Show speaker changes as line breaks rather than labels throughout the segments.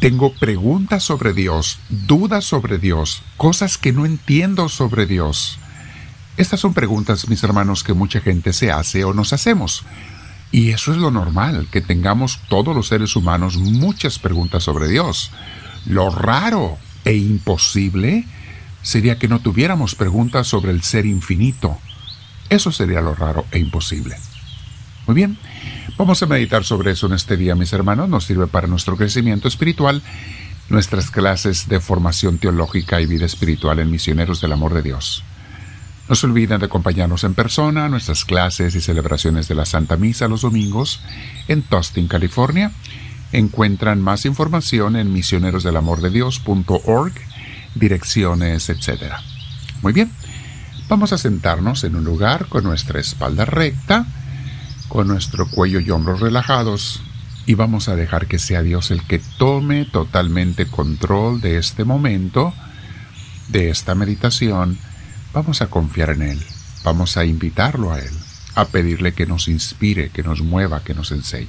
Tengo preguntas sobre Dios, dudas sobre Dios, cosas que no entiendo sobre Dios. Estas son preguntas, mis hermanos, que mucha gente se hace o nos hacemos. Y eso es lo normal, que tengamos todos los seres humanos muchas preguntas sobre Dios. Lo raro e imposible sería que no tuviéramos preguntas sobre el ser infinito. Eso sería lo raro e imposible. Muy bien, vamos a meditar sobre eso en este día, mis hermanos. Nos sirve para nuestro crecimiento espiritual, nuestras clases de formación teológica y vida espiritual en Misioneros del Amor de Dios. No se olviden de acompañarnos en persona a nuestras clases y celebraciones de la Santa Misa los domingos en Tustin, California. Encuentran más información en misionerosdelamordedios.org, direcciones, etc. Muy bien, vamos a sentarnos en un lugar con nuestra espalda recta, con nuestro cuello y hombros relajados y vamos a dejar que sea Dios el que tome totalmente control de este momento, de esta meditación. Vamos a confiar en Él, vamos a invitarlo a Él, a pedirle que nos inspire, que nos mueva, que nos enseñe.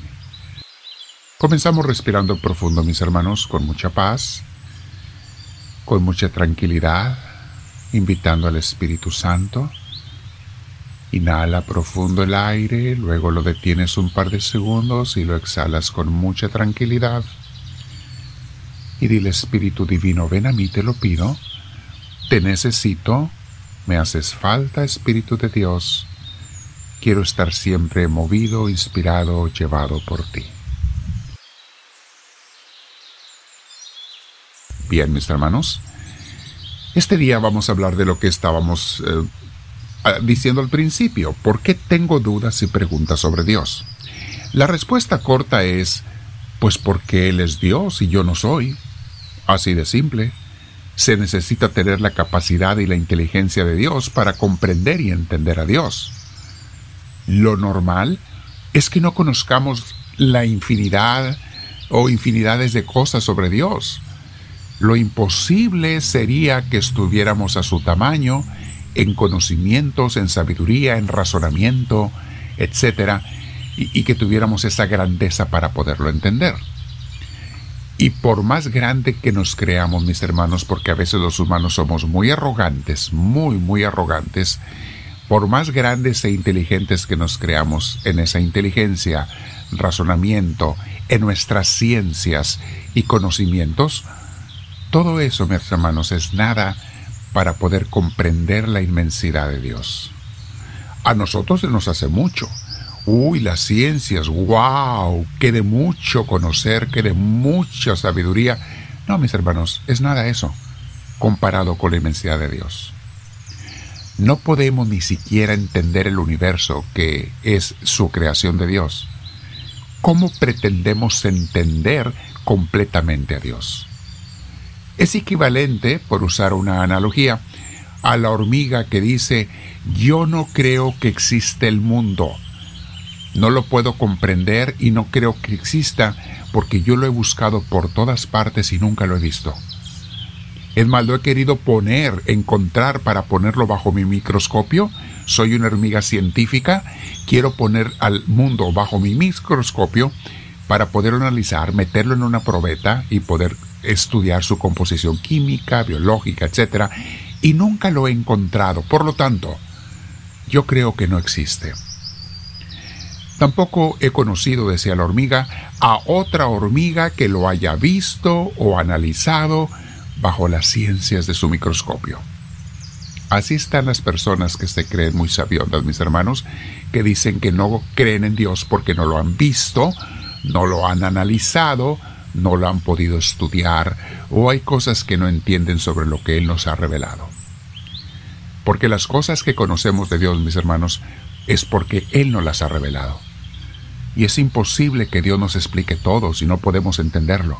Comenzamos respirando profundo, mis hermanos, con mucha paz, con mucha tranquilidad, invitando al Espíritu Santo Inhala profundo el aire, luego lo detienes un par de segundos y lo exhalas con mucha tranquilidad. Y dile Espíritu Divino, ven a mí, te lo pido. Te necesito, me haces falta, Espíritu de Dios. Quiero estar siempre movido, inspirado, llevado por ti. Bien, mis hermanos, este día vamos a hablar de lo que estábamos eh, diciendo al principio, ¿por qué tengo dudas y preguntas sobre Dios? La respuesta corta es, pues porque Él es Dios y yo no soy. Así de simple. Se necesita tener la capacidad y la inteligencia de Dios para comprender y entender a Dios. Lo normal es que no conozcamos la infinidad o infinidades de cosas sobre Dios. Lo imposible sería que estuviéramos a su tamaño en conocimientos, en sabiduría, en razonamiento, etc., y, que tuviéramos esa grandeza para poderlo entender. Y por más grande que nos creamos, mis hermanos, porque a veces los humanos somos muy arrogantes, muy, muy arrogantes, por más grandes e inteligentes que nos creamos en esa inteligencia, razonamiento, en nuestras ciencias y conocimientos, todo eso, mis hermanos, es nada para poder comprender la inmensidad de Dios. A nosotros se nos hace mucho. Uy, las ciencias, wow, que de mucho conocer, que de mucha sabiduría. No, mis hermanos, es nada eso, comparado con la inmensidad de Dios. No podemos ni siquiera entender el universo que es su creación de Dios. ¿Cómo pretendemos entender completamente a Dios? Es equivalente, por usar una analogía, a la hormiga que dice, yo no creo que existe el mundo. No lo puedo comprender y no creo que exista porque yo lo he buscado por todas partes y nunca lo he visto. Es más, lo he querido poner, encontrar para ponerlo bajo mi microscopio. Soy una hormiga científica, quiero poner al mundo bajo mi microscopio para poder analizar, meterlo en una probeta y poder estudiar su composición química, biológica, etc. Y nunca lo he encontrado. Por lo tanto, yo creo que no existe. Tampoco he conocido, decía la hormiga, a otra hormiga que lo haya visto o analizado bajo las ciencias de su microscopio. Así están las personas que se creen muy sabiondas, mis hermanos, que dicen que no creen en Dios porque no lo han visto, no lo han analizado, no lo han podido estudiar o hay cosas que no entienden sobre lo que Él nos ha revelado. Porque las cosas que conocemos de Dios, mis hermanos, es porque Él nos las ha revelado. Y es imposible que Dios nos explique todo si no podemos entenderlo.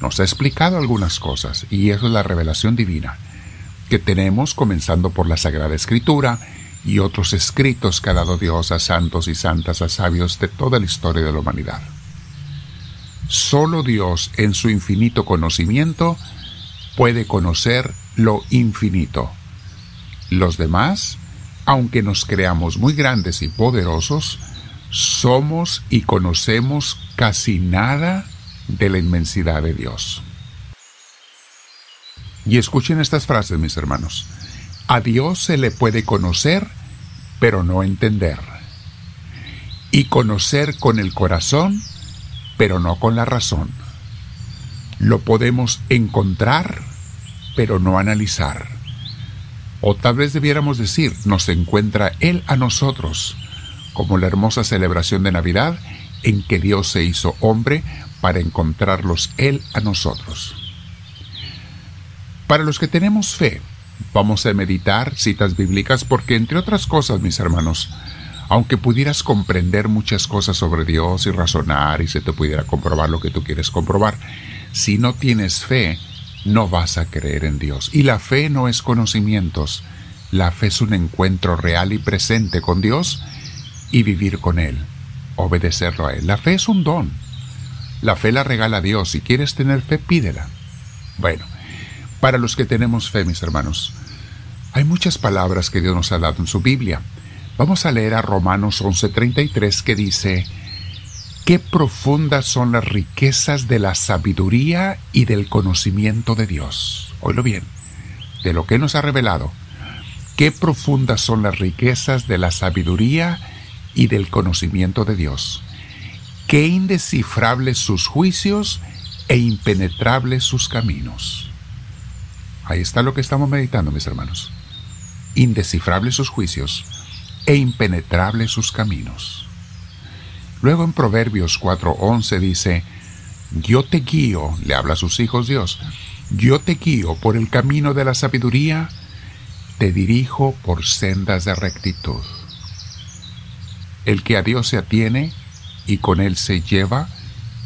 Nos ha explicado algunas cosas y eso es la revelación divina que tenemos comenzando por la Sagrada Escritura y otros escritos que ha dado Dios a santos y santas, a sabios de toda la historia de la humanidad. Solo Dios en su infinito conocimiento puede conocer lo infinito. Los demás, aunque nos creamos muy grandes y poderosos, somos y conocemos casi nada de la inmensidad de Dios. Y escuchen estas frases, mis hermanos. A Dios se le puede conocer, pero no entender. Y conocer con el corazón, pero no con la razón. Lo podemos encontrar, pero no analizar. O tal vez debiéramos decir, nos encuentra Él a nosotros, como la hermosa celebración de Navidad en que Dios se hizo hombre para encontrarlos Él a nosotros. Para los que tenemos fe, vamos a meditar citas bíblicas porque, entre otras cosas, mis hermanos, aunque pudieras comprender muchas cosas sobre Dios y razonar y se te pudiera comprobar lo que tú quieres comprobar, si no tienes fe, no vas a creer en Dios. Y la fe no es conocimientos, la fe es un encuentro real y presente con Dios y vivir con Él, obedecerlo a Él. La fe es un don. La fe la regala Dios. Si quieres tener fe, pídela. Bueno, para los que tenemos fe, mis hermanos, hay muchas palabras que Dios nos ha dado en su Biblia. Vamos a leer a Romanos 11:33 que dice, Qué profundas son las riquezas de la sabiduría y del conocimiento de Dios. Oílo bien, de lo que nos ha revelado. Qué profundas son las riquezas de la sabiduría y del conocimiento de Dios. Qué indescifrables sus juicios e impenetrables sus caminos. Ahí está lo que estamos meditando, mis hermanos. Indescifrables sus juicios e impenetrables sus caminos. Luego en Proverbios 4:11 dice, Yo te guío, le habla a sus hijos Dios, yo te guío por el camino de la sabiduría, te dirijo por sendas de rectitud. El que a Dios se atiene y con él se lleva,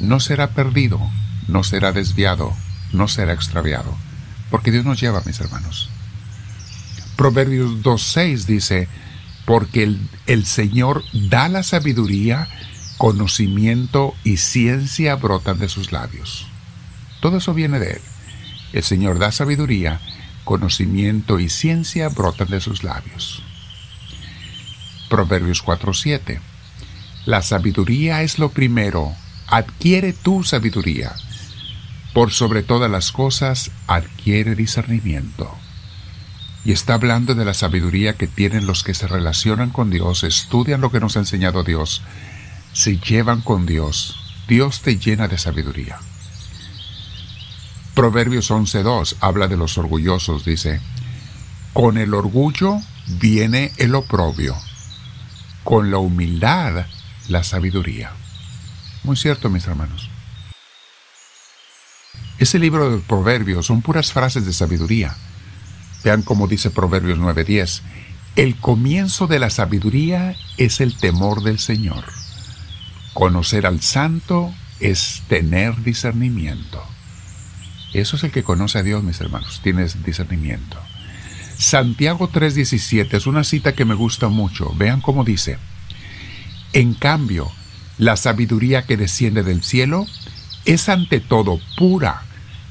no será perdido, no será desviado, no será extraviado, porque Dios nos lleva, mis hermanos. Proverbios 2.6 dice, porque el, el, Señor da la sabiduría, conocimiento y ciencia brotan de sus labios. Todo eso viene de Él. El Señor da sabiduría, conocimiento y ciencia brotan de sus labios. Proverbios 4:7. La sabiduría es lo primero, adquiere tu sabiduría. Por sobre todas las cosas, adquiere discernimiento. Y está hablando de la sabiduría que tienen los que se relacionan con Dios, estudian lo que nos ha enseñado Dios, se llevan con Dios. Dios te llena de sabiduría. Proverbios 11.2 habla de los orgullosos, dice, con el orgullo viene el oprobio con la humildad la sabiduría. Muy cierto, mis hermanos. Ese libro de Proverbios son puras frases de sabiduría. Vean cómo dice Proverbios 9:10. El comienzo de la sabiduría es el temor del Señor. Conocer al santo es tener discernimiento. Eso es el que conoce a Dios, mis hermanos. Tienes discernimiento. Santiago 3:17 es una cita que me gusta mucho. Vean cómo dice. En cambio, la sabiduría que desciende del cielo es ante todo pura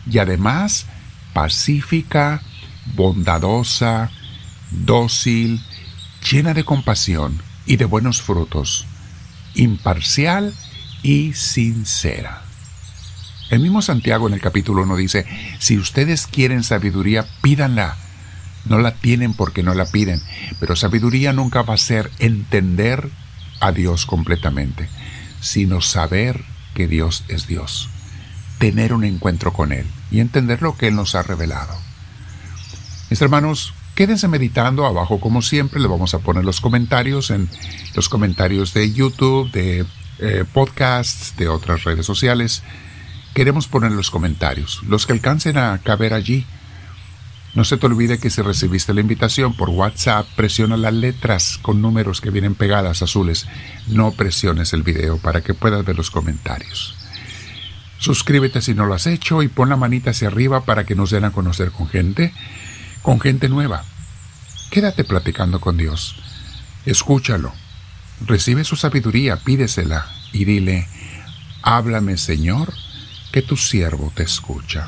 y además pacífica, bondadosa, dócil, llena de compasión y de buenos frutos, imparcial y sincera. El mismo Santiago en el capítulo 1 dice, si ustedes quieren sabiduría, pídanla no la tienen porque no la piden, pero sabiduría nunca va a ser entender a Dios completamente, sino saber que Dios es Dios, tener un encuentro con Él y entender lo que Él nos ha revelado. Mis hermanos, quédense meditando abajo como siempre, le vamos a poner los comentarios en los comentarios de YouTube, de eh, podcasts, de otras redes sociales. Queremos poner los comentarios, los que alcancen a caber allí no se te olvide que si recibiste la invitación por WhatsApp, presiona las letras con números que vienen pegadas azules. No presiones el video para que puedas ver los comentarios. Suscríbete si no lo has hecho y pon la manita hacia arriba para que nos den a conocer con gente, con gente nueva. Quédate platicando con Dios. Escúchalo. Recibe su sabiduría, pídesela y dile, háblame Señor, que tu siervo te escucha.